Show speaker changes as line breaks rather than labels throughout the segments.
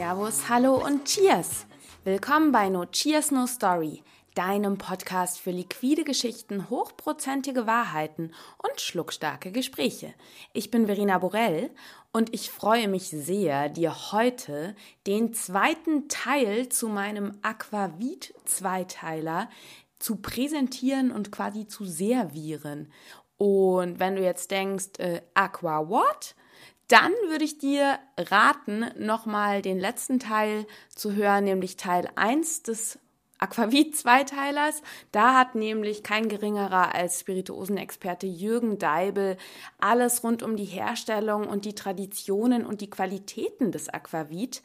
Servus, Hallo und Cheers! Willkommen bei No Cheers No Story, deinem Podcast für liquide Geschichten, hochprozentige Wahrheiten und schluckstarke Gespräche. Ich bin Verena Borell und ich freue mich sehr, dir heute den zweiten Teil zu meinem Aquavit-Zweiteiler zu präsentieren und quasi zu servieren. Und wenn du jetzt denkst, äh, Aqua what? Dann würde ich dir raten, nochmal den letzten Teil zu hören, nämlich Teil 1 des Aquavit-Zweiteilers. Da hat nämlich kein geringerer als Spirituosenexperte Jürgen Deibel alles rund um die Herstellung und die Traditionen und die Qualitäten des Aquavit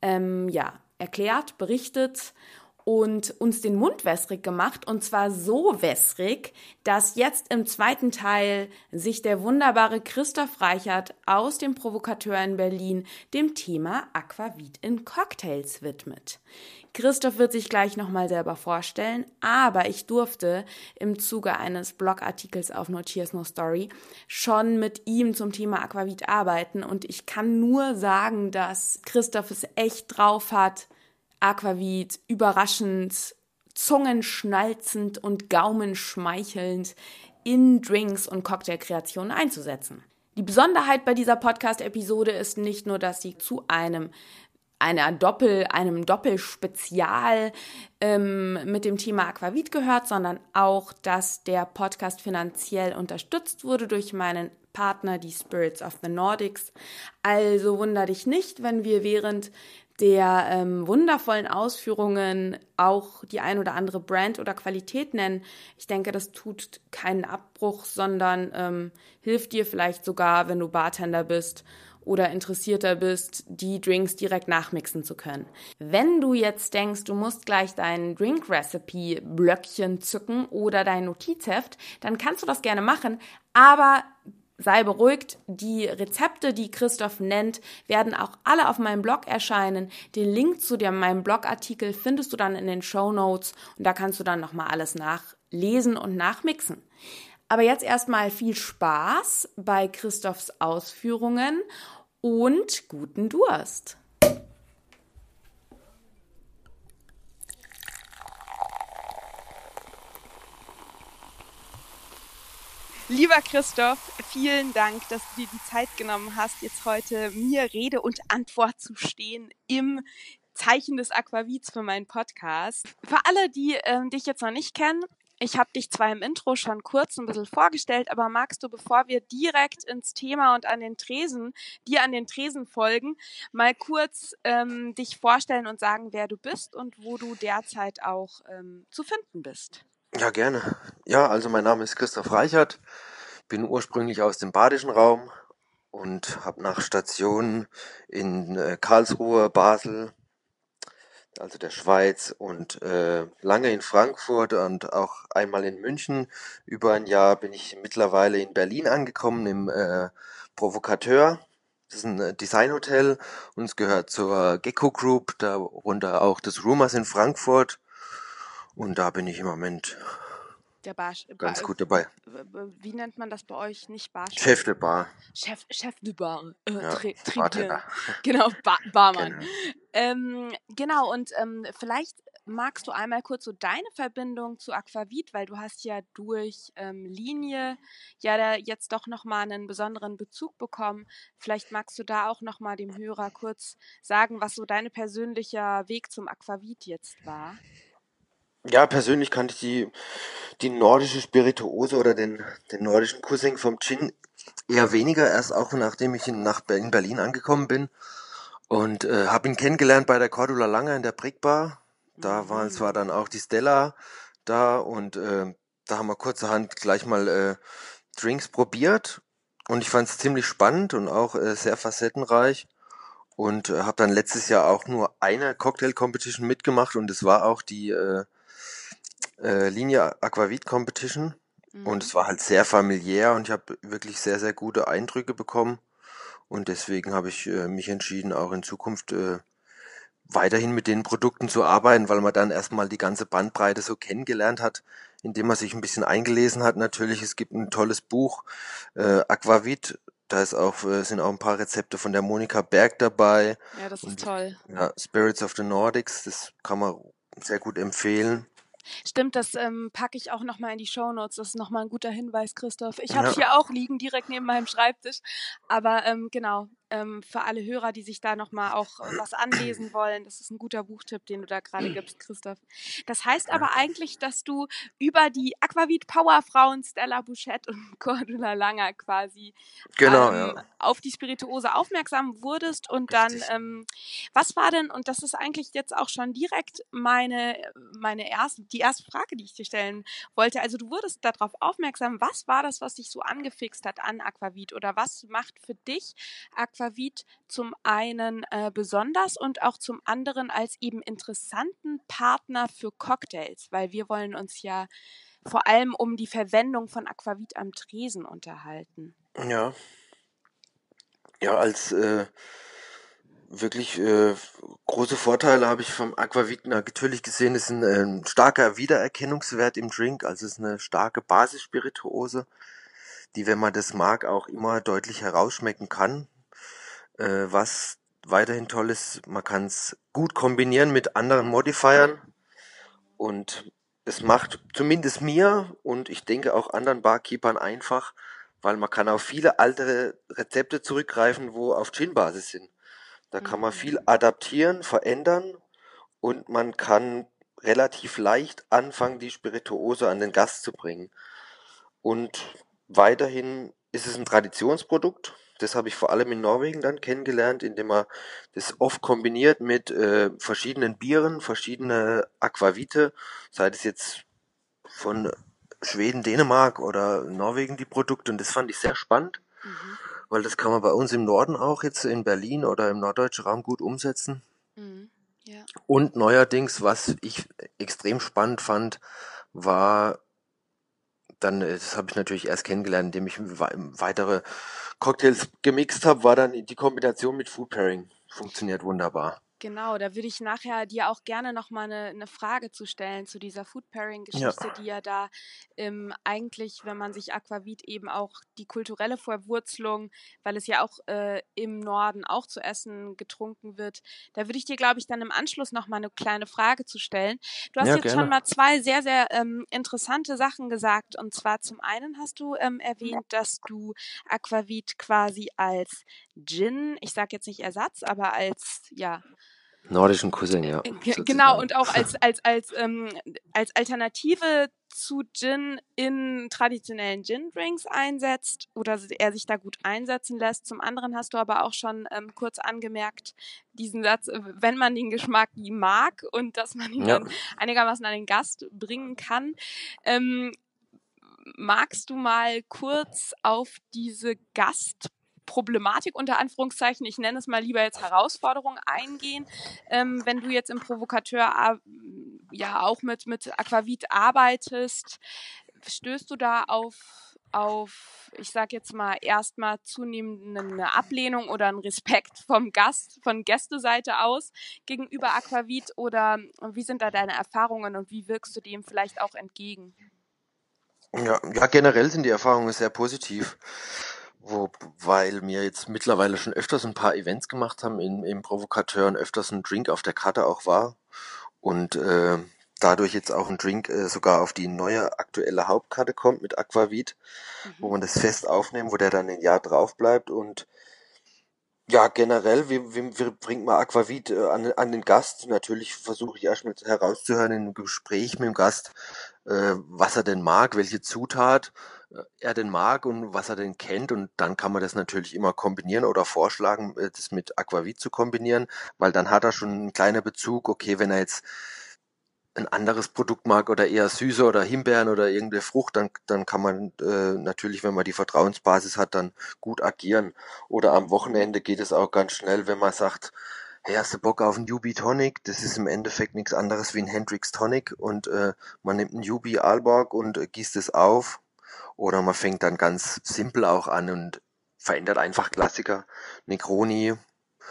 ähm, ja, erklärt, berichtet und uns den Mund wässrig gemacht und zwar so wässrig, dass jetzt im zweiten Teil sich der wunderbare Christoph Reichert aus dem Provokateur in Berlin dem Thema Aquavit in Cocktails widmet. Christoph wird sich gleich nochmal selber vorstellen, aber ich durfte im Zuge eines Blogartikels auf No Cheers No Story schon mit ihm zum Thema Aquavit arbeiten und ich kann nur sagen, dass Christoph es echt drauf hat, Aquavit überraschend, zungenschnalzend und gaumenschmeichelnd in Drinks und Cocktailkreationen einzusetzen. Die Besonderheit bei dieser Podcast-Episode ist nicht nur, dass sie zu einem einer Doppel, einem Doppelspezial ähm, mit dem Thema Aquavit gehört, sondern auch, dass der Podcast finanziell unterstützt wurde durch meinen Partner, die Spirits of the Nordics. Also wunder dich nicht, wenn wir während der ähm, wundervollen Ausführungen auch die ein oder andere Brand oder Qualität nennen. Ich denke, das tut keinen Abbruch, sondern ähm, hilft dir vielleicht sogar, wenn du Bartender bist oder interessierter bist, die Drinks direkt nachmixen zu können. Wenn du jetzt denkst, du musst gleich dein Drink Recipe Blöckchen zücken oder dein Notizheft, dann kannst du das gerne machen, aber sei beruhigt, die Rezepte, die Christoph nennt, werden auch alle auf meinem Blog erscheinen. Den Link zu dem, meinem Blogartikel findest du dann in den Show Notes und da kannst du dann nochmal alles nachlesen und nachmixen. Aber jetzt erstmal viel Spaß bei Christophs Ausführungen und guten Durst.
Lieber Christoph, vielen Dank, dass du dir die Zeit genommen hast, jetzt heute mir Rede und Antwort zu stehen im Zeichen des Aquavits für meinen Podcast. Für alle, die äh, dich jetzt noch nicht kennen, ich habe dich zwar im Intro schon kurz ein bisschen vorgestellt, aber magst du, bevor wir direkt ins Thema und an den Tresen, dir an den Tresen folgen, mal kurz ähm, dich vorstellen und sagen, wer du bist und wo du derzeit auch ähm, zu finden bist?
Ja, gerne. Ja, also mein Name ist Christoph Reichert, bin ursprünglich aus dem badischen Raum und habe nach Stationen in äh, Karlsruhe, Basel, also der Schweiz und äh, lange in Frankfurt und auch einmal in München. Über ein Jahr bin ich mittlerweile in Berlin angekommen im äh, Provokateur. Das ist ein äh, Designhotel und es gehört zur Gecko Group, darunter auch das Rumors in Frankfurt und da bin ich im Moment
der Bar,
ganz gut dabei.
Wie nennt man das bei euch? Nicht Bar?
Chef de Bar.
Chef, Chef de Bar. Äh,
ja,
Tri. Genau, ba Barmann.
Genau.
Ähm, genau, und ähm, vielleicht magst du einmal kurz so deine Verbindung zu Aquavit, weil du hast ja durch ähm, Linie ja da jetzt doch nochmal einen besonderen Bezug bekommen. Vielleicht magst du da auch nochmal dem Hörer kurz sagen, was so dein persönlicher Weg zum Aquavit jetzt war.
Ja, persönlich kannte ich die, die nordische Spirituose oder den, den nordischen Cousin vom Gin eher weniger, erst auch nachdem ich in, nach in Berlin angekommen bin. Und äh, habe ihn kennengelernt bei der Cordula Lange in der Brickbar. Da mhm. war, war dann auch die Stella da und äh, da haben wir kurzerhand gleich mal äh, Drinks probiert. Und ich fand es ziemlich spannend und auch äh, sehr facettenreich. Und äh, habe dann letztes Jahr auch nur eine Cocktail-Competition mitgemacht und es war auch die äh, äh, Linie Aquavit Competition mhm. und es war halt sehr familiär und ich habe wirklich sehr, sehr gute Eindrücke bekommen und deswegen habe ich äh, mich entschieden, auch in Zukunft äh, weiterhin mit den Produkten zu arbeiten, weil man dann erstmal die ganze Bandbreite so kennengelernt hat, indem man sich ein bisschen eingelesen hat. Natürlich, es gibt ein tolles Buch, äh, Aquavit, Da ist auch, äh, sind auch ein paar Rezepte von der Monika Berg dabei.
Ja, das ist
Und
toll.
ja, Spirits of the Nordics, das kann man sehr gut empfehlen.
Stimmt, das ähm, packe ich auch nochmal in die Shownotes. Das ist nochmal ein guter Hinweis, Christoph. Ich habe
Ja.
hier auch liegen, direkt neben meinem Schreibtisch. Aber ähm, genau, ähm, für alle Hörer, die sich da nochmal auch äh, was anlesen wollen, das ist ein guter Buchtipp, den du da gerade gibst, Christoph. Das heißt aber eigentlich, dass du über die Aquavit Powerfrauen Stella Bouchette und Cordula Langer quasi
Genau,
ähm,
ja.
auf die Spirituose aufmerksam wurdest und dann, ähm, was war denn, und das ist eigentlich jetzt auch schon direkt meine, meine erste, die erste Frage, die ich dir stellen wollte. Also du wurdest darauf aufmerksam, was war das, was dich so angefixt hat an Aquavit oder was macht für dich Aquavit zum einen äh, besonders und auch zum anderen als eben interessanten Partner für Cocktails, weil wir wollen uns ja vor allem um die Verwendung von Aquavit am Tresen unterhalten.
Ja. Ja, als äh, wirklich äh, große Vorteile habe ich vom Aquavit natürlich gesehen, ist ein ähm, starker Wiedererkennungswert im Drink, also es ist eine starke Basisspirituose, die, wenn man das mag, auch immer deutlich herausschmecken kann. Äh, was weiterhin toll ist, man kann es gut kombinieren mit anderen Modifiern und es macht zumindest mir und ich denke auch anderen Barkeepern einfach, weil man kann auf viele alte Rezepte zurückgreifen, wo auf Gin-Basis sind. Da kann man
Mhm.
viel adaptieren, verändern und man kann relativ leicht anfangen, die Spirituose an den Gast zu bringen. Und weiterhin ist es ein Traditionsprodukt. Das habe ich vor allem in Norwegen dann kennengelernt, indem man das oft kombiniert mit äh, verschiedenen Bieren, verschiedene Aquavite, sei es jetzt von Schweden, Dänemark oder Norwegen die Produkte. Und das fand ich sehr spannend,
Mhm.
weil das kann man bei uns im Norden auch jetzt in Berlin oder im norddeutschen Raum gut umsetzen.
Mhm. Ja.
Und neuerdings, was ich extrem spannend fand, war dann, äh, das habe ich natürlich erst kennengelernt, indem ich wei- weitere Cocktails gemixt habe, war dann die Kombination mit Food Pairing. Funktioniert wunderbar.
Genau, da würde ich nachher dir auch gerne nochmal eine, eine Frage zu stellen zu dieser Food Pairing-Geschichte, die ja da ähm, eigentlich, wenn man sich Aquavit eben auch die kulturelle Verwurzelung, weil es ja auch äh, im Norden auch zu essen getrunken wird, da würde ich dir, glaube ich, dann im Anschluss nochmal eine kleine Frage zu stellen. Du hast
Ja,
jetzt
gerne.
schon mal zwei sehr, sehr ähm, interessante Sachen gesagt. Und zwar zum einen hast du ähm, erwähnt, dass du Aquavit quasi als Gin, ich sage jetzt nicht Ersatz, aber als, ja,
Nordischen Cousin, ja.
Ge-
sozusagen.
Genau, und auch als, als, als, ähm, als Alternative zu Gin in traditionellen Gin-Drinks einsetzt oder er sich da gut einsetzen lässt. Zum anderen hast du aber auch schon ähm, kurz angemerkt, diesen Satz, äh, wenn man den Geschmack mag und dass man ihn
Ja.
dann einigermaßen an den Gast bringen kann. Ähm, magst du mal kurz auf diese Gastproblematik unter Anführungszeichen, ich nenne es mal lieber jetzt Herausforderung eingehen, ähm, wenn du jetzt im Provokateur ar- ja auch mit, mit Aquavit arbeitest, stößt du da auf, auf ich sag jetzt mal, erstmal zunehmend eine Ablehnung oder einen Respekt vom Gast, von Gästeseite aus gegenüber Aquavit oder wie sind da deine Erfahrungen und wie wirkst du dem vielleicht auch entgegen?
Ja, ja, generell sind die Erfahrungen sehr positiv. Wo, weil wir jetzt mittlerweile schon öfters ein paar Events gemacht haben in, im Provokateur und öfters ein Drink auf der Karte auch war. Und äh, dadurch jetzt auch ein Drink äh, sogar auf die neue aktuelle Hauptkarte kommt mit Aquavit, wo man das fest aufnehmen, wo der dann ein Jahr drauf bleibt. Und ja, generell, wie, wie, wie bringt man Aquavit äh, an, an den Gast? Natürlich versuche ich erstmal herauszuhören in einem Gespräch mit dem Gast, äh, was er denn mag, welche Zutat er denn mag und was er denn kennt. Und dann kann man das natürlich immer kombinieren oder vorschlagen, äh, das mit Aquavit zu kombinieren, weil dann hat er schon einen kleinen Bezug. Okay, wenn er jetzt ein anderes Produkt mag oder eher Süße oder Himbeeren oder irgendeine Frucht, dann, dann kann man äh, natürlich, wenn man die Vertrauensbasis hat, dann gut agieren. Oder am Wochenende geht es auch ganz schnell, wenn man sagt, hey, hast du Bock auf einen Yubi Tonic? Das ist im Endeffekt nichts anderes wie ein Hendrix Tonic und äh, man nimmt einen Yubi Aalborg und äh, gießt es auf. Oder man fängt dann ganz simpel auch an und verändert einfach Klassiker. Negroni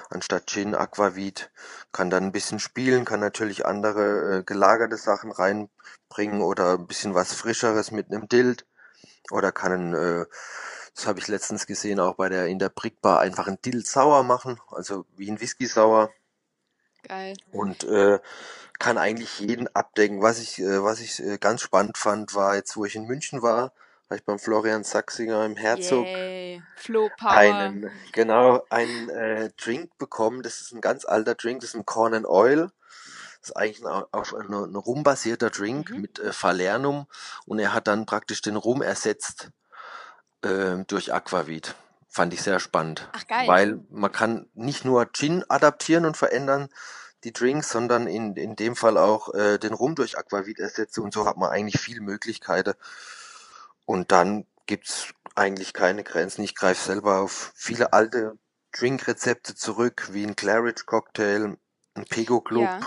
anstatt Gin, Aquavit, kann dann ein bisschen spielen, kann natürlich andere äh, gelagerte Sachen reinbringen oder ein bisschen was Frischeres mit einem Dild oder kann äh, Das habe ich letztens gesehen, auch bei der in der Brickbar einfach ein Dill sauer machen, also wie ein Whisky sauer.
Geil.
Und äh, kann eigentlich jeden abdecken. Was ich, äh, was ich äh, ganz spannend fand, war jetzt, wo ich in München war, war ich beim Florian Sachsinger im Herzog
Yay. Power.
einen, genau, einen äh, Drink bekommen. Das ist ein ganz alter Drink, das ist ein Corn and Oil. Das ist eigentlich ein, auf ein, ein rumbasierter Drink
Mhm.
mit äh, Falernum und er hat dann praktisch den Rum ersetzt äh, durch Aquavit. Fand ich sehr spannend.
Ach, geil.
Weil man kann nicht nur Gin adaptieren und verändern, die Drinks, sondern in, in dem Fall auch äh, den Rum durch Aquavit ersetzen und so hat man eigentlich viele Möglichkeiten. Und dann gibt's eigentlich keine Grenzen. Ich greife selber auf viele alte Drinkrezepte zurück, wie ein Claridge Cocktail, ein Pego Club.
Ja.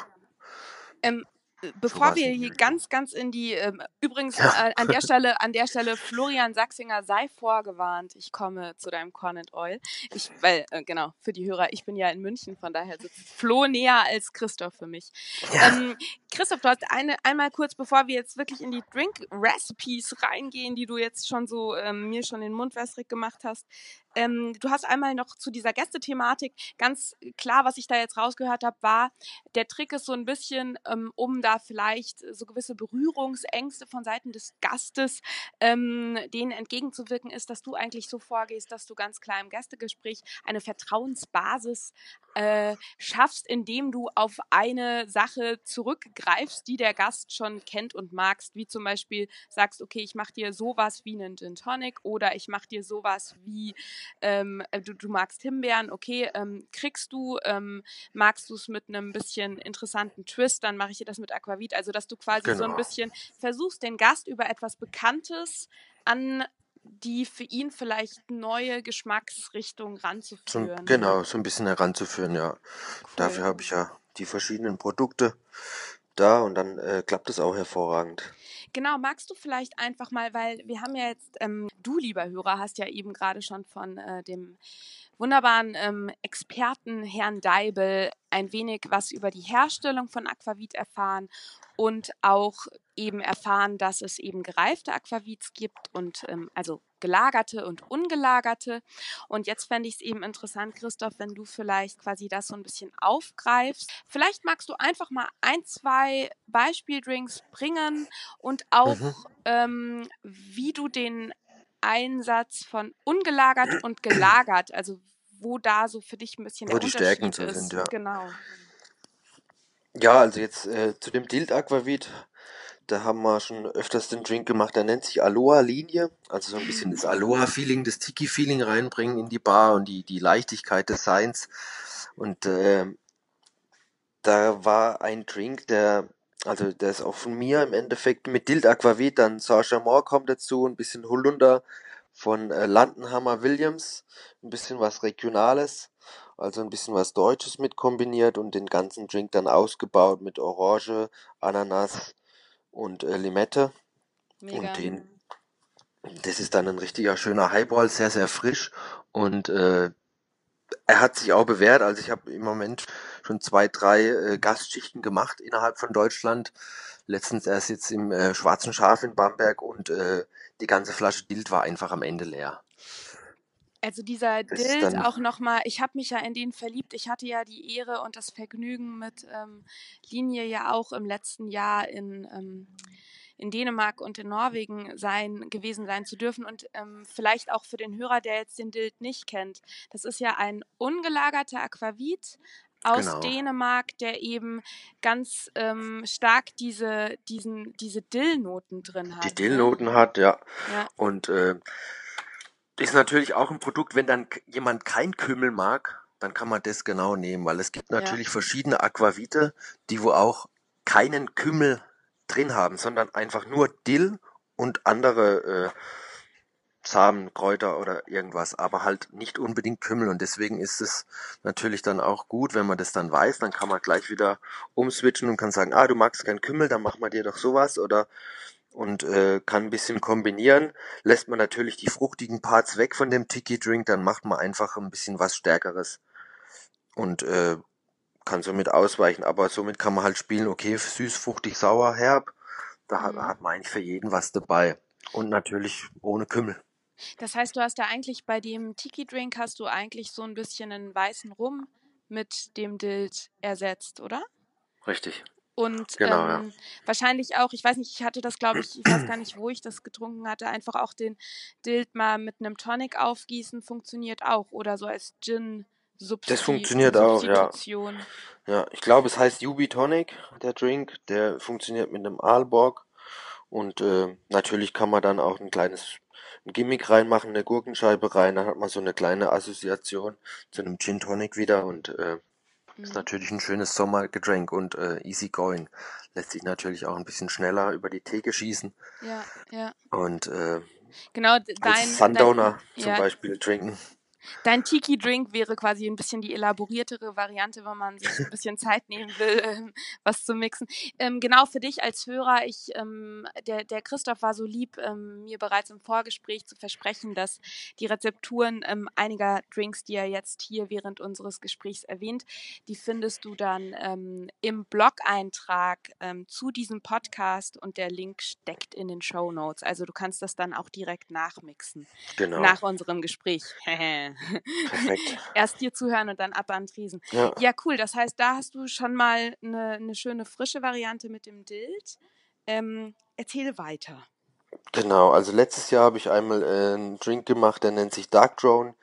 Ähm, äh, bevor
Sowas
wir hier ganz, ganz in die, ähm, übrigens
Ja.
äh, an der Stelle, an der Stelle, Florian Sachsinger, sei vorgewarnt, ich komme zu deinem Corn and Oil. Ich, weil, äh, genau, für die Hörer, ich bin ja in München, von daher sitzt Flo näher als Christoph für mich.
Ja.
Ähm, Christoph, du hast eine, einmal kurz, bevor wir jetzt wirklich in die Drink-Recipes reingehen, die du jetzt schon so ähm, mir schon den Mund wässrig gemacht hast. Ähm, du hast einmal noch zu dieser Gästethematik ganz klar, was ich da jetzt rausgehört habe, war, der Trick ist so ein bisschen, ähm, um da vielleicht so gewisse Berührungsängste von Seiten des Gastes ähm, denen entgegenzuwirken, ist, dass du eigentlich so vorgehst, dass du ganz klar im Gästegespräch eine Vertrauensbasis äh, schaffst, indem du auf eine Sache zurückgreifst, die der Gast schon kennt und magst, wie zum Beispiel sagst, okay, ich mache dir sowas wie einen Gin Tonic oder ich mache dir sowas wie ähm, äh, du, du magst Himbeeren, okay, ähm, kriegst du, ähm, magst du es mit einem bisschen interessanten Twist, dann mache ich dir das mit Aquavit. Also, dass du quasi so ein
Genau.
bisschen versuchst, den Gast über etwas Bekanntes an die für ihn vielleicht neue Geschmacksrichtung
So,
ranzuführen.
genau, so ein bisschen heranzuführen, ja. Dafür habe ich ja die verschiedenen Produkte da und dann äh, klappt es auch hervorragend.
Genau, magst du vielleicht einfach mal, weil wir haben ja jetzt, ähm, du lieber Hörer, hast ja eben gerade schon von äh, dem wunderbaren ähm, Experten Herrn Deibel ein wenig was über die Herstellung von Aquavit erfahren und auch eben erfahren, dass es eben gereifte Aquavits gibt und ähm, also gelagerte und ungelagerte. Und jetzt fände ich es eben interessant, Christoph, wenn du vielleicht quasi das so ein bisschen aufgreifst. Vielleicht magst du einfach mal ein, zwei Beispieldrinks bringen und auch,
Mhm.
ähm, wie du den Einsatz von ungelagert und gelagert, also wo da so für dich ein bisschen
Wo
der
die
Unterschied
Stärken
ist.
sind, ja.
Genau.
Ja, also jetzt äh, zu dem Dild Aquavit, da haben wir schon öfters den Drink gemacht, der nennt sich Aloha Linie, also so ein bisschen das Aloha-Feeling, das Tiki-Feeling reinbringen in die Bar und die, die Leichtigkeit des Seins. Und äh, da war ein Drink, der, also der ist auch von mir im Endeffekt mit Dild Aquavit, dann Saint-Chamond kommt dazu, ein bisschen Holunder von äh, Landenhammer Williams, ein bisschen was Regionales, also ein bisschen was Deutsches mit kombiniert und den ganzen Drink dann ausgebaut mit Orange, Ananas und äh, Limette.
Mega.
Und den, das ist dann ein richtiger schöner Highball, sehr, sehr frisch und äh, er hat sich auch bewährt. Also ich habe im Moment schon zwei, drei äh, Gastschichten gemacht innerhalb von Deutschland. Letztens erst jetzt im äh, Schwarzen Schaf in Bamberg und äh, die ganze Flasche Dild war einfach am Ende leer.
Also dieser Dild auch nochmal, ich habe mich ja in den verliebt. Ich hatte ja die Ehre und das Vergnügen mit ähm, Linie ja auch im letzten Jahr in, ähm, in Dänemark und in Norwegen sein, gewesen sein zu dürfen. Und ähm, vielleicht auch für den Hörer, der jetzt den Dild nicht kennt. Das ist ja ein ungelagerter Aquavit aus
Genau.
Dänemark, der eben ganz ähm, stark diese, diesen, diese Dill-Noten drin hat.
Die
ne?
Dillnoten hat, ja.
Ja.
Und äh, ist natürlich auch ein Produkt, wenn dann jemand kein Kümmel mag, dann kann man das genau nehmen, weil es gibt
Ja.
natürlich verschiedene Aquavite, die wo auch keinen Kümmel drin haben, sondern einfach nur Dill und andere äh, Samen, Kräuter oder irgendwas, aber halt nicht unbedingt Kümmel und deswegen ist es natürlich dann auch gut, wenn man das dann weiß, dann kann man gleich wieder umswitchen und kann sagen, ah, du magst keinen Kümmel, dann machen wir dir doch sowas oder und äh, kann ein bisschen kombinieren. Lässt man natürlich die fruchtigen Parts weg von dem Tiki Drink, dann macht man einfach ein bisschen was Stärkeres und äh, kann somit ausweichen. Aber somit kann man halt spielen, okay, süß, fruchtig, sauer, herb. Da hat,
Mhm.
hat man eigentlich für jeden was dabei. Und natürlich ohne Kümmel.
Das heißt, du hast da eigentlich bei dem Tiki-Drink hast du eigentlich so ein bisschen einen weißen Rum mit dem Dild ersetzt, oder?
Richtig.
Und
Genau, ja.
ähm, wahrscheinlich auch, ich weiß nicht, ich hatte das, glaube ich, ich weiß gar nicht, wo ich das getrunken hatte, einfach auch den Dild mal mit einem Tonic aufgießen, funktioniert auch. Oder so als Gin Substi
Das funktioniert auch, ja.
Substitution.
Ja, ich glaube, es heißt Yubi Tonic, der Drink. Der funktioniert mit einem Aalborg. Und äh, natürlich kann man dann auch ein kleines ein Gimmick reinmachen, eine Gurkenscheibe rein. Dann hat man so eine kleine Assoziation zu einem Gin Tonic wieder. Und äh, ist
Mhm.
natürlich ein schönes Sommergetränk und äh, easy going. Lässt sich natürlich auch ein bisschen schneller über die Theke schießen.
Ja, ja.
Und äh,
Genau, dein,
als Sundowner
dein,
zum
ja,
Beispiel trinken.
Dein Tiki-Drink wäre quasi ein bisschen die elaboriertere Variante, wenn man sich ein bisschen Zeit nehmen will, ähm, was zu mixen. Ähm, genau für dich als Hörer, ich, ähm, der, der Christoph war so lieb, ähm, mir bereits im Vorgespräch zu versprechen, dass die Rezepturen ähm, einiger Drinks, die er jetzt hier während unseres Gesprächs erwähnt, die findest du dann ähm, im Blog-Eintrag zu diesem Podcast und der Link steckt in den Show Notes. Also du kannst das dann auch direkt nachmixen
Genau.
nach unserem Gespräch.
Perfekt.
Erst dir zuhören und dann ab an den Tresen.
Ja.
Ja, cool. Das heißt, da hast du schon mal eine, eine schöne frische Variante mit dem Dild. Ähm, erzähle weiter.
Genau, also letztes Jahr habe ich einmal äh, einen Drink gemacht, der nennt sich Dark Drone.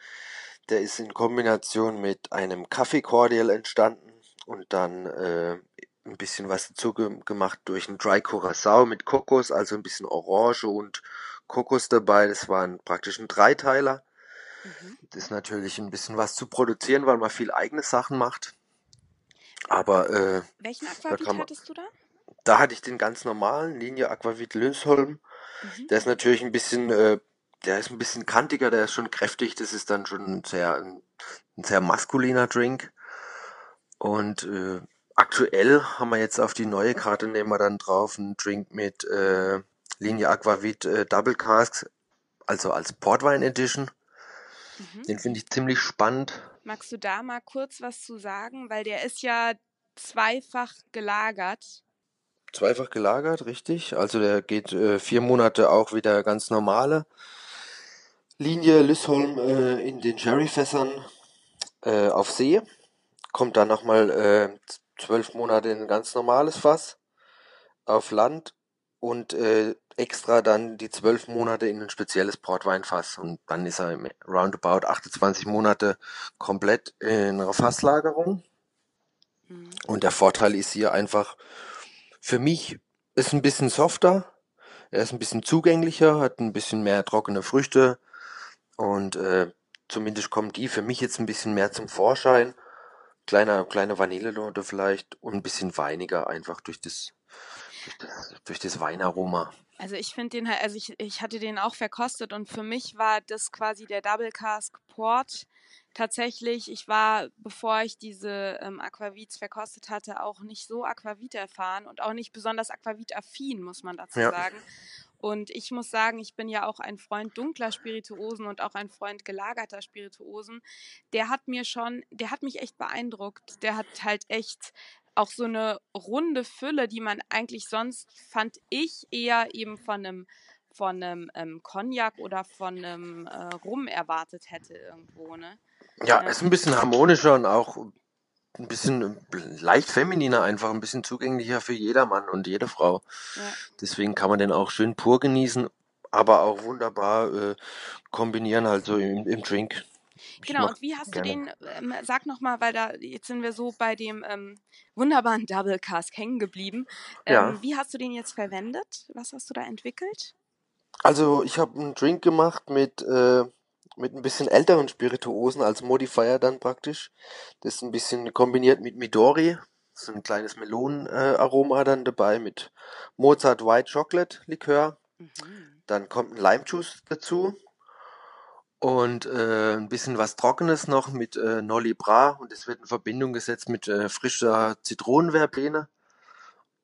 Der ist in Kombination mit einem Kaffee Cordial entstanden und dann äh, ein bisschen was dazu ge gemacht durch einen Dry Curacao mit Kokos, also ein bisschen Orange und Kokos dabei. Das war ein, praktisch ein Dreiteiler.
Mhm.
Das ist natürlich ein bisschen was zu produzieren, weil man viel eigene Sachen macht. Aber äh,
Welchen Aquavit
man,
hattest du da?
da hatte ich den ganz normalen Linie Aquavit Lönsholm.
Mhm.
Der ist natürlich ein bisschen, äh, der ist ein bisschen kantiger, der ist schon kräftig. Das ist dann schon ein sehr, ein, ein sehr maskuliner Drink. Und äh, aktuell haben wir jetzt auf die neue Karte nehmen wir dann drauf einen Drink mit äh, Linie Aquavit äh, Double Casks, also als Portwein Edition.
Mhm.
Den finde ich ziemlich spannend.
Magst du da mal kurz was zu sagen? Weil der ist ja zweifach gelagert.
Zweifach gelagert, richtig. Also der geht äh, vier Monate auch wieder ganz normale Linie Lysholm äh, in den Sherryfässern äh, auf See. Kommt dann nochmal äh, zwölf Monate in ein ganz normales Fass auf Land und äh, extra dann die zwölf Monate in ein spezielles Portweinfass. Und dann ist er im roundabout 28 Monate komplett in einer Fasslagerung.
Mhm.
Und der Vorteil ist hier einfach, für mich ist ein bisschen softer, er ist ein bisschen zugänglicher, hat ein bisschen mehr trockene Früchte und äh, zumindest kommen die für mich jetzt ein bisschen mehr zum Vorschein. Kleiner, kleine Vanillenote vielleicht und ein bisschen weiniger einfach durch das, durch das, durch das Weinaroma.
Also ich finde den halt, also ich, ich hatte den auch verkostet und für mich war das quasi der Double Cask Port. Tatsächlich, ich war, bevor ich diese ähm, Aquavits verkostet hatte, auch nicht so Aquavit erfahren und auch nicht besonders Aquavit-affin, muss man dazu
Ja.
sagen. Und ich muss sagen, ich bin ja auch ein Freund dunkler Spirituosen und auch ein Freund gelagerter Spirituosen. Der hat mir schon, der hat mich echt beeindruckt. Der hat halt echt auch so eine runde Fülle, die man eigentlich sonst, fand ich, eher eben von einem von einem ähm, Cognac oder von einem äh, Rum erwartet hätte irgendwo, ne?
Ja,
Ja.
ist ein bisschen harmonischer und auch ein bisschen leicht femininer, einfach ein bisschen zugänglicher für jedermann und jede Frau.
Ja.
Deswegen kann man den auch schön pur genießen, aber auch wunderbar äh, kombinieren, halt so im, im Drink.
Genau, und wie hast
gerne.
du den, ähm, sag nochmal, weil da, jetzt sind wir so bei dem ähm, wunderbaren Double Cask hängen geblieben. Ähm,
Ja.
Wie hast du den jetzt verwendet? Was hast du da entwickelt?
Also ich habe einen Drink gemacht mit, äh, mit ein bisschen älteren Spirituosen als Modifier dann praktisch. Das ist ein bisschen kombiniert mit Midori. So ein kleines Melonenaroma äh, dann dabei mit Mozart White Chocolate Likör.
Mhm.
Dann kommt ein Lime Juice dazu und äh, ein bisschen was Trockenes noch mit äh, Nolli Bra und es wird in Verbindung gesetzt mit äh, frischer Zitronenverbene.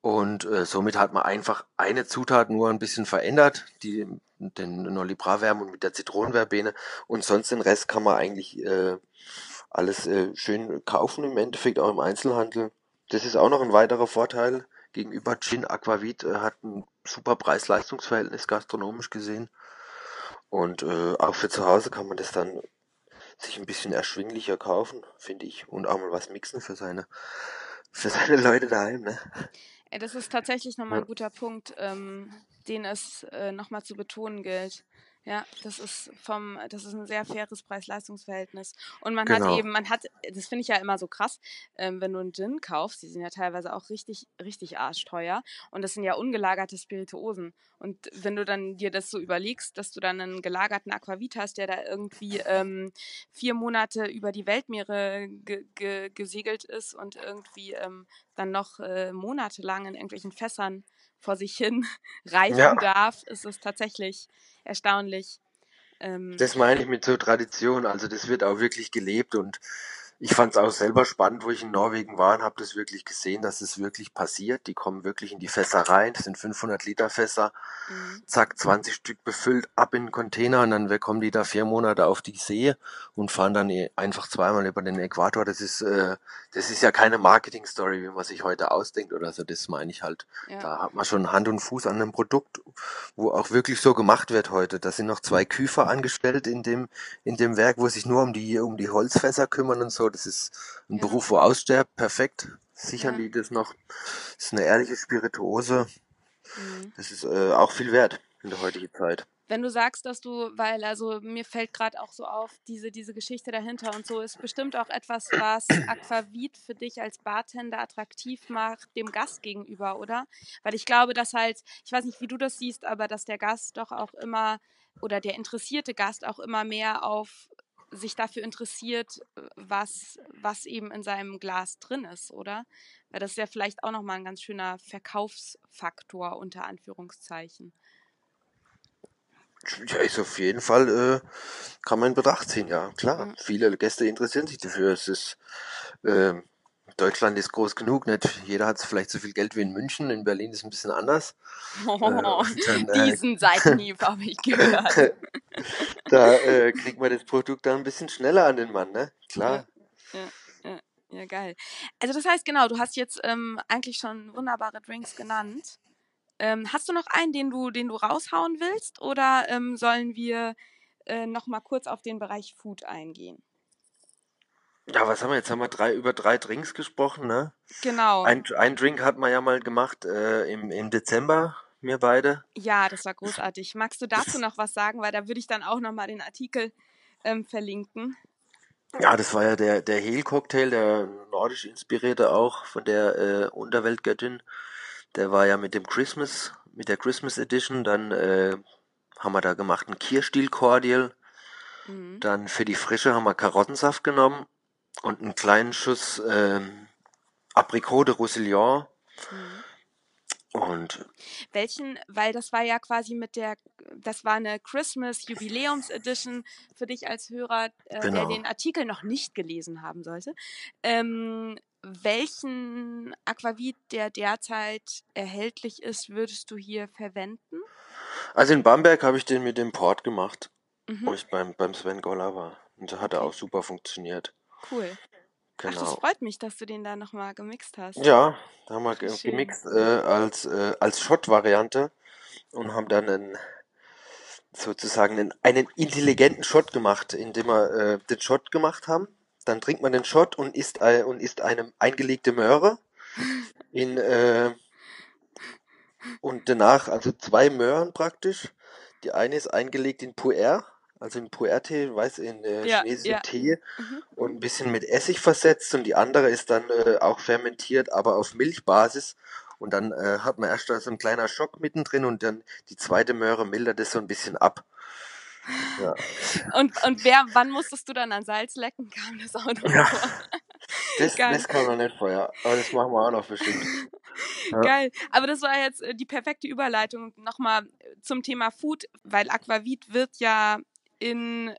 Und äh, somit hat man einfach eine Zutat nur ein bisschen verändert, die den Nolli Bra und mit der Zitronenverbene. Und sonst den Rest kann man eigentlich äh, alles äh, schön kaufen im Endeffekt auch im Einzelhandel. Das ist auch noch ein weiterer Vorteil gegenüber Gin Aquavit, äh, hat ein super Preis-Leistungs-Verhältnis gastronomisch gesehen. Und äh, auch für zu Hause kann man das dann sich ein bisschen erschwinglicher kaufen, finde ich. Und auch mal was mixen für seine, für seine Leute daheim, ne?
Ja, das ist tatsächlich nochmal ein guter Punkt, ähm, den es äh, nochmal zu betonen gilt. Ja, das ist vom, das ist ein sehr faires Preis-Leistungs-Verhältnis. Und man
Genau.
hat eben, man hat, das finde ich ja immer so krass, ähm, wenn du einen Gin kaufst, die sind ja teilweise auch richtig, richtig arschteuer. Und das sind ja ungelagerte Spirituosen. Und wenn du dann dir das so überlegst, dass du dann einen gelagerten Aquavit hast, der da irgendwie ähm, vier Monate über die Weltmeere ge ge gesegelt ist und irgendwie ähm, dann noch äh, monatelang in irgendwelchen Fässern vor sich hin reifen
Ja.
darf, ist es tatsächlich erstaunlich. Ähm,
Das meine ich mit so Tradition. Also das wird auch wirklich gelebt und ich fand es auch selber spannend, wo ich in Norwegen war und habe das wirklich gesehen, dass es wirklich passiert. Die kommen wirklich in die Fässer rein. Das sind 500 Liter Fässer.
mhm.
Zack, 20 Stück befüllt, ab in den Container und dann kommen die da vier Monate auf die See und fahren dann einfach zweimal über den Äquator. Das ist, äh, das ist ja keine Marketing-Story, wie man sich heute ausdenkt oder so. Das meine ich halt.
ja.
Da hat man schon Hand und Fuß an einem Produkt, wo auch wirklich so gemacht wird heute. Da sind noch zwei Küfer angestellt in dem, in dem Werk, wo sich nur um die, um die Holzfässer kümmern und so. Das ist ein
Ja.
Beruf, wo ausstirbt. Perfekt. Sichern
Ja.
die das noch. Das ist eine ehrliche Spirituose.
Mhm.
Das ist äh, auch viel wert in der heutigen Zeit.
Wenn du sagst, dass du, weil also mir fällt gerade auch so auf, diese, diese Geschichte dahinter und so ist bestimmt auch etwas, was Aquavit für dich als Bartender attraktiv macht dem Gast gegenüber, oder? Weil ich glaube, dass halt, ich weiß nicht, wie du das siehst, aber dass der Gast doch auch immer oder der interessierte Gast auch immer mehr auf sich dafür interessiert, was, was eben in seinem Glas drin ist, oder? Weil das ist ja vielleicht auch nochmal ein ganz schöner Verkaufsfaktor unter Anführungszeichen.
Ja, ist auf jeden Fall, äh, kann man in Betracht ziehen, ja, klar.
Mhm.
Viele Gäste interessieren sich dafür. Es ist, ähm, Deutschland ist groß genug, nicht jeder hat vielleicht so viel Geld wie in München. In Berlin ist es ein bisschen anders. Äh,
Oh,
und dann, äh,
diesen Seitenhieb habe ich gehört.
da äh, kriegt man das Produkt dann ein bisschen schneller an den Mann, ne? Klar.
Ja, geil. Also das heißt, genau, du hast jetzt ähm, eigentlich schon wunderbare Drinks genannt. Ähm, hast du noch einen, den du, den du raushauen willst? Oder ähm, sollen wir äh, noch mal kurz auf den Bereich Food eingehen?
Ja, was haben wir jetzt? Haben wir drei, über drei Drinks gesprochen, ne?
Genau.
Ein, ein Drink hat man ja mal gemacht äh, im, im Dezember, mir beide.
ja, das war großartig. Magst du dazu noch was sagen? Weil da würde ich dann auch noch mal den Artikel ähm, verlinken.
Ja, das war ja der, der Hehl-Cocktail, der nordisch inspirierte auch von der äh, Unterweltgöttin. Der war ja mit dem Christmas, mit der Christmas Edition. Dann äh, haben wir da gemacht einen Kirschstiel-Cordial.
Mhm.
Dann für die Frische haben wir Karottensaft genommen und einen kleinen Schuss ähm, Aprikot de Roussillon.
Mhm.
Und
Welchen, weil das war ja quasi mit der, das war eine Christmas Jubiläums Edition für dich als Hörer, äh, der
Genau.
den Artikel noch nicht gelesen haben sollte. Ähm, welchen Aquavit, der derzeit erhältlich ist, würdest du hier verwenden?
also in Bamberg habe ich den mit dem Port gemacht, wo
Mhm,
ich beim, beim Sven Goller war. Und da hat er
Okay.
auch super funktioniert.
Cool. Ach, das
Genau.
freut mich, dass du den da nochmal gemixt hast.
Ja, da haben wir
Schön.
gemixt äh, als, äh, als Shot-Variante und haben dann einen, sozusagen einen, einen intelligenten Shot gemacht, indem wir äh, den Shot gemacht haben. Dann trinkt man den Shot und isst, äh, und isst eine eingelegte Möhre in, äh, und danach, also zwei Möhren praktisch. Die eine ist eingelegt in Puer, also in Puer-Tee, weiß in äh,
Ja,
chinesischen
ja.
Tee
Mhm.
und ein bisschen mit Essig versetzt und die andere ist dann äh, auch fermentiert, aber auf Milchbasis. Und dann äh, hat man erst so ein kleiner Schock mittendrin und dann die zweite Möhre mildert das so ein bisschen ab. Ja,
Und, und wer, wann musstest du dann an Salz lecken? Kam das auch noch
Ja.
vor?
das,
Geil.
das kann man nicht vorher, aber das machen wir auch noch bestimmt. Ja.
Geil. Aber das war jetzt äh, die perfekte Überleitung nochmal zum Thema Food, weil Aquavit wird ja in,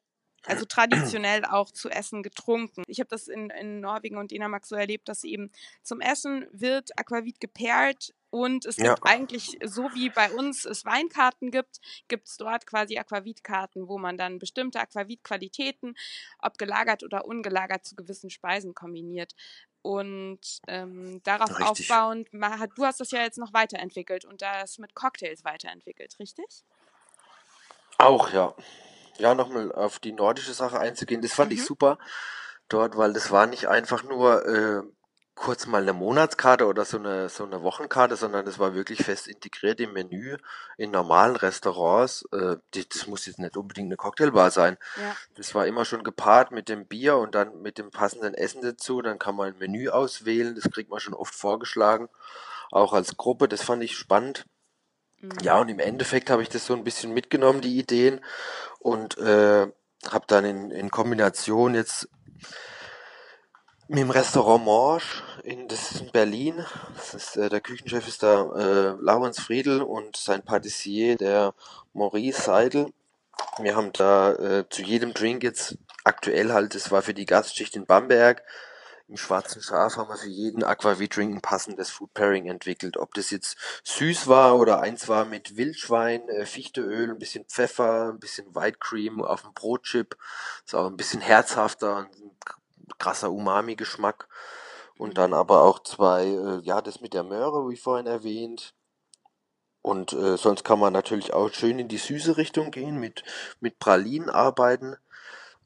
also traditionell auch zu Essen getrunken. Ich habe das in, in Norwegen und Dänemark so erlebt, dass eben zum Essen wird Aquavit gepaart und es gibt
Ja.
eigentlich, so wie bei uns es Weinkarten gibt, gibt es dort quasi Aquavitkarten, wo man dann bestimmte Aquavit-Qualitäten, ob gelagert oder ungelagert, zu gewissen Speisen kombiniert. Und ähm, darauf
Richtig.
aufbauend, hat- du hast das ja jetzt noch weiterentwickelt und das mit Cocktails weiterentwickelt, richtig?
Auch, ja. Ja, nochmal auf die nordische Sache einzugehen, das fand
Mhm.
ich super dort, weil das war nicht einfach nur äh, kurz mal eine Monatskarte oder so eine, so eine Wochenkarte, sondern das war wirklich fest integriert im Menü in normalen Restaurants. Äh, die, das muss jetzt nicht unbedingt eine Cocktailbar sein.
Ja.
Das war immer schon gepaart mit dem Bier und dann mit dem passenden Essen dazu. Dann kann man ein Menü auswählen, das kriegt man schon oft vorgeschlagen, auch als Gruppe. Das fand ich spannend.
Mhm.
Ja, und im Endeffekt habe ich das so ein bisschen mitgenommen, die Ideen, und äh, habe dann in, in Kombination jetzt mit dem Restaurant Morsch, in, das ist in Berlin, das ist, äh, der Küchenchef ist da äh, Laurens Friedel und sein Patissier, der Maurice Seidel. Wir haben da äh, zu jedem Drink jetzt aktuell halt, das war für die Gastschicht in Bamberg, im Schwarzen Schaf haben wir für jeden Aquavit-Drink ein passendes Food Pairing entwickelt. Ob das jetzt süß war oder eins war mit Wildschwein, äh, Fichteöl, ein bisschen Pfeffer, ein bisschen White Cream auf dem Brotchip. Ist auch ein bisschen herzhafter, ein krasser Umami-Geschmack. Und dann aber auch zwei, äh, ja, das mit der Möhre, wie vorhin erwähnt. Und äh, sonst kann man natürlich auch schön in die süße Richtung gehen, mit, mit Pralinen arbeiten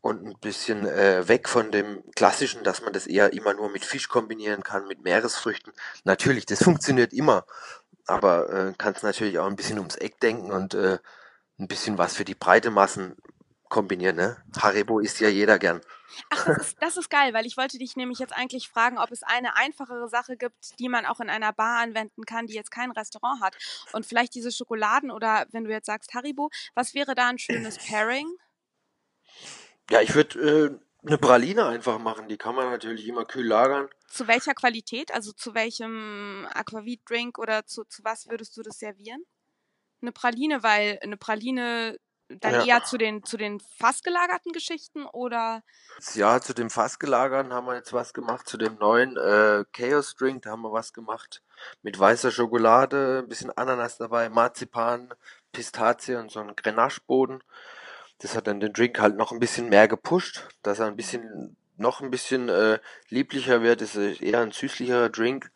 und ein bisschen äh, weg von dem klassischen, dass man das eher immer nur mit Fisch kombinieren kann, mit Meeresfrüchten. Natürlich, das funktioniert immer, aber äh, kannst natürlich auch ein bisschen ums Eck denken und äh, ein bisschen was für die breite Massen kombinieren. Ne? Haribo isst ja jeder gern.
Ach, das ist, das ist geil, weil ich wollte dich nämlich jetzt eigentlich fragen, ob es eine einfachere Sache gibt, die man auch in einer Bar anwenden kann, die jetzt kein Restaurant hat. Und vielleicht diese Schokoladen oder wenn du jetzt sagst Haribo, was wäre da ein schönes Pairing?
Ja, ich würde äh, eine Praline einfach machen. Die kann man natürlich immer kühl lagern.
Zu welcher Qualität? Also zu welchem Aquavit-Drink oder zu, zu was würdest du das servieren? Eine Praline, weil eine Praline dann
Ja.
eher zu den, zu den fast gelagerten Geschichten oder
Ja, zu dem Fassgelagerten haben wir jetzt was gemacht. Zu dem neuen äh, Chaos Drink, da haben wir was gemacht. Mit weißer Schokolade, ein bisschen Ananas dabei, Marzipan, Pistazie und so ein Grenache-Boden. Das hat dann den Drink halt noch ein bisschen mehr gepusht, dass er ein bisschen, noch ein bisschen äh, lieblicher wird. Ist eher ein süßlicherer Drink.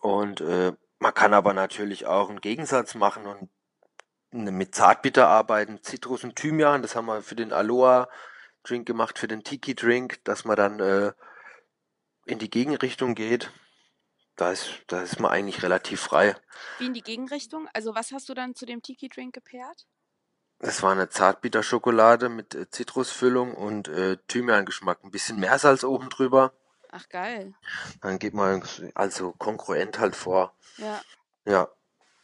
Und äh, man kann aber natürlich auch einen Gegensatz machen und ne- mit Zartbitter arbeiten, Zitrus und Thymian. Das haben wir für den Aloha Drink gemacht, für den Tiki Drink, dass man dann äh, in die Gegenrichtung geht. Da ist, da ist man eigentlich relativ frei.
wie in die Gegenrichtung? Also was hast du dann zu dem Tiki-Drink gepaart?
Das war eine Zartbitterschokolade mit äh, Zitrusfüllung und äh, Thymian-Geschmack. Ein bisschen Meersalz oben drüber.
Ach geil.
Dann geht man also konkurrent halt vor.
Ja.
Ja.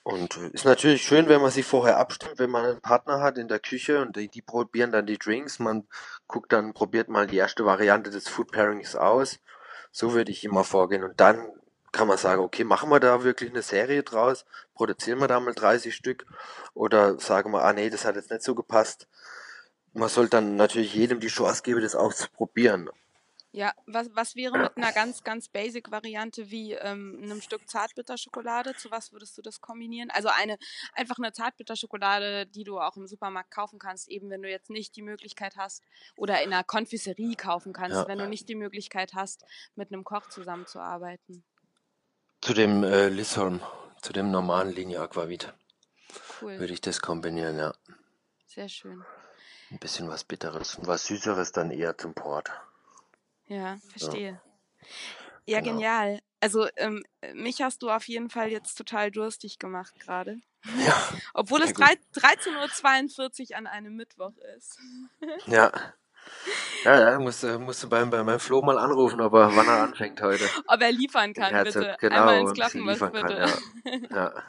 Und äh, ist natürlich schön, wenn man sich vorher abstimmt, wenn man einen Partner hat in der Küche und die, die probieren dann die Drinks. Man guckt dann, probiert mal die erste Variante des Food Pairings aus. So würde ich immer vorgehen. Und dann kann man sagen, okay, machen wir da wirklich eine Serie draus? Produzieren wir da mal 30 Stück? Oder sagen wir, ah nee, das hat jetzt nicht so gepasst. Man sollte dann natürlich jedem die Chance geben, das auszuprobieren.
Ja, was, was wäre mit einer ganz, ganz basic Variante wie ähm, einem Stück Zartbitterschokolade? Zu was würdest du das kombinieren? Also eine einfach eine Zartbitterschokolade, die du auch im Supermarkt kaufen kannst, eben wenn du jetzt nicht die Möglichkeit hast oder in einer Konfiserie kaufen kannst,
Ja.
wenn du nicht die Möglichkeit hast, mit einem Koch zusammenzuarbeiten.
Zu dem äh, Lissholm, zu dem normalen Linie Aquavit
Cool,
würde ich das kombinieren, ja.
sehr schön.
Ein bisschen was Bitteres und was Süßeres dann eher zum Port.
Ja, verstehe. Ja,
Genau.
genial. Also ähm, mich hast du auf jeden Fall jetzt total durstig gemacht gerade.
Ja,
Obwohl es
Sehr gut.
13.42 Uhr an einem Mittwoch ist.
ja. Ja, ja, musst, du- musst du beim, bei meinem Flo mal anrufen, ob er, wann er anfängt heute.
Ob er liefern kann,
Herzog,
bitte.
genau,
Einmal ins
liefern
bitte.
kann, ja. Ja,
Ja,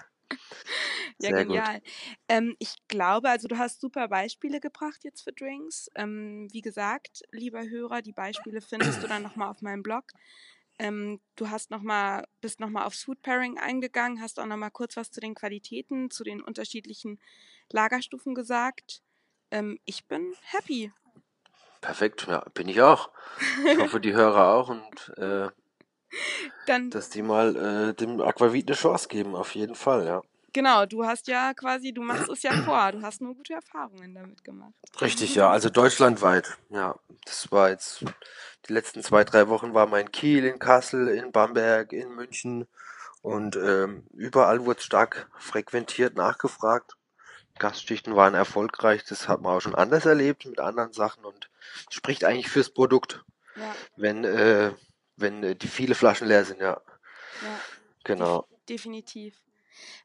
sehr
genial. Ähm, ich glaube, also du hast super Beispiele gebracht jetzt für Drinks. Ähm, wie gesagt, lieber Hörer, die Beispiele findest du dann nochmal auf meinem Blog. Ähm, du hast noch mal, bist nochmal aufs Food Pairing eingegangen, hast auch nochmal kurz was zu den Qualitäten, zu den unterschiedlichen Lagerstufen gesagt. Ähm, ich bin happy.
Perfekt, ja, bin ich auch. Ich hoffe, die Hörer auch und äh,
Dann,
dass die mal äh, dem Aquavit eine Chance geben, auf jeden Fall, ja.
genau, du hast ja quasi, du machst es ja vor, du hast nur gute Erfahrungen damit gemacht.
Richtig, ja, also deutschlandweit, ja. Das war jetzt, die letzten zwei, drei Wochen war mein Kiel, in Kassel, in Bamberg, in München und ähm, überall wurde stark frequentiert, nachgefragt. Gastschichten waren erfolgreich. Das hat man auch schon anders erlebt mit anderen Sachen und spricht eigentlich fürs Produkt,
Ja,
wenn, äh, wenn äh, die viele Flaschen leer sind, ja.
ja,
Genau.
definitiv.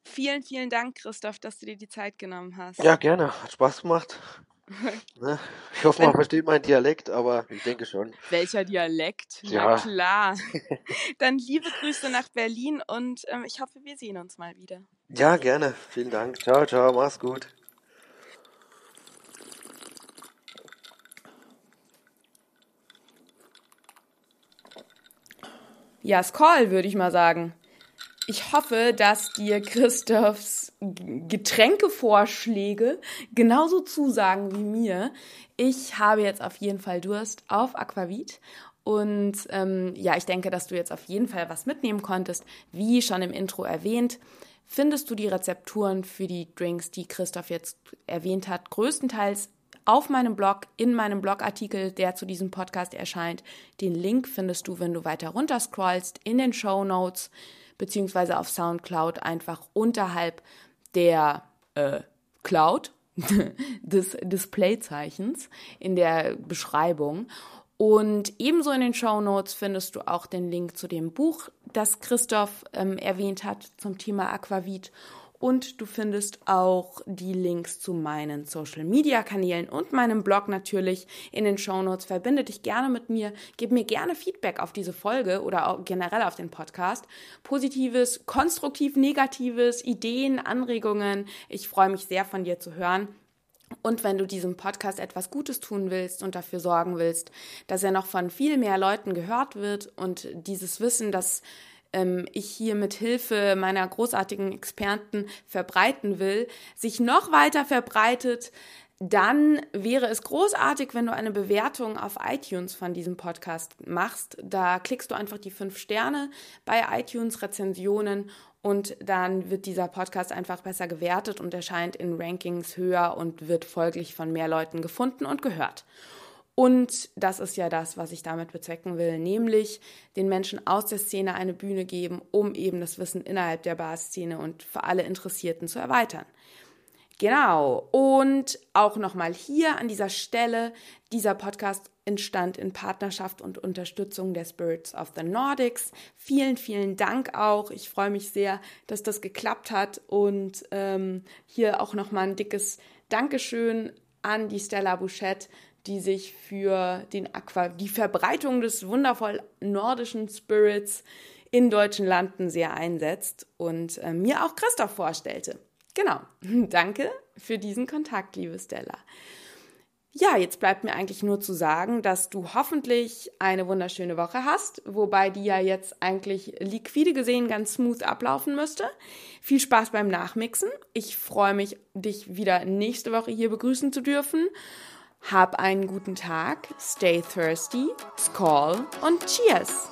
Vielen, vielen Dank, Christoph, dass du dir die Zeit genommen hast.
Ja, gerne. Hat Spaß gemacht. Ne? Ich hoffe, man versteht meinen Dialekt, aber ich denke schon.
Welcher Dialekt? Na
Ja.
klar. Dann liebe Grüße nach Berlin und ähm, ich hoffe, wir sehen uns mal wieder.
Ja, gerne. Vielen Dank. Ciao, ciao. Mach's gut.
Ja, Skoll, würde ich mal sagen. Ich hoffe, dass dir Christophs Getränkevorschläge genauso zusagen wie mir. Ich habe jetzt auf jeden Fall Durst auf Aquavit. Und ähm, ja, ich denke, dass du jetzt auf jeden Fall was mitnehmen konntest. Wie schon im Intro erwähnt, findest du die Rezepturen für die Drinks, die Christoph jetzt erwähnt hat, größtenteils auf meinem Blog, in meinem Blogartikel, der zu diesem Podcast erscheint. Den Link findest du, wenn du weiter runter scrollst, in den Show Notes, beziehungsweise auf Soundcloud einfach unterhalb der äh, Cloud des Displayzeichens in der Beschreibung. Und ebenso in den Show Notes findest du auch den Link zu dem Buch, das Christoph ähm, erwähnt hat zum Thema Aquavit. Und du findest auch die Links zu meinen Social Media Kanälen und meinem Blog natürlich in den Show Notes. Verbinde dich gerne mit mir, gib mir gerne Feedback auf diese Folge oder auch generell auf den Podcast. Positives, konstruktiv, negatives, Ideen, Anregungen. Ich freue mich sehr von dir zu hören. Und wenn du diesem Podcast etwas Gutes tun willst und dafür sorgen willst, dass er noch von viel mehr Leuten gehört wird und dieses Wissen, das ähm, ich hier mit Hilfe meiner großartigen Experten verbreiten will, sich noch weiter verbreitet, dann wäre es großartig, wenn du eine Bewertung auf iTunes von diesem Podcast machst. Da klickst du einfach die fünf Sterne bei iTunes Rezensionen und dann wird dieser Podcast einfach besser gewertet und erscheint in Rankings höher und wird folglich von mehr Leuten gefunden und gehört. Und das ist ja das, was ich damit bezwecken will, nämlich den Menschen aus der Szene eine Bühne geben, um eben das Wissen innerhalb der Barszene und für alle Interessierten zu erweitern. Genau. Und auch nochmal hier an dieser Stelle, dieser Podcast entstand in Partnerschaft und Unterstützung der Spirits of the Nordics. Vielen, vielen Dank auch. Ich freue mich sehr, dass das geklappt hat. Und ähm, hier auch nochmal ein dickes Dankeschön an die Stella Bouchette, die sich für den Aqua, die Verbreitung des wundervoll nordischen Spirits in deutschen Landen sehr einsetzt und äh, mir auch Christoph vorstellte. Genau. Danke für diesen Kontakt, liebe Stella. Ja, jetzt bleibt mir eigentlich nur zu sagen, dass du hoffentlich eine wunderschöne Woche hast, wobei die ja jetzt eigentlich liquide gesehen ganz smooth ablaufen müsste. Viel Spaß beim Nachmixen. Ich freue mich, dich wieder nächste Woche hier begrüßen zu dürfen. Hab einen guten Tag, stay thirsty, skål und cheers!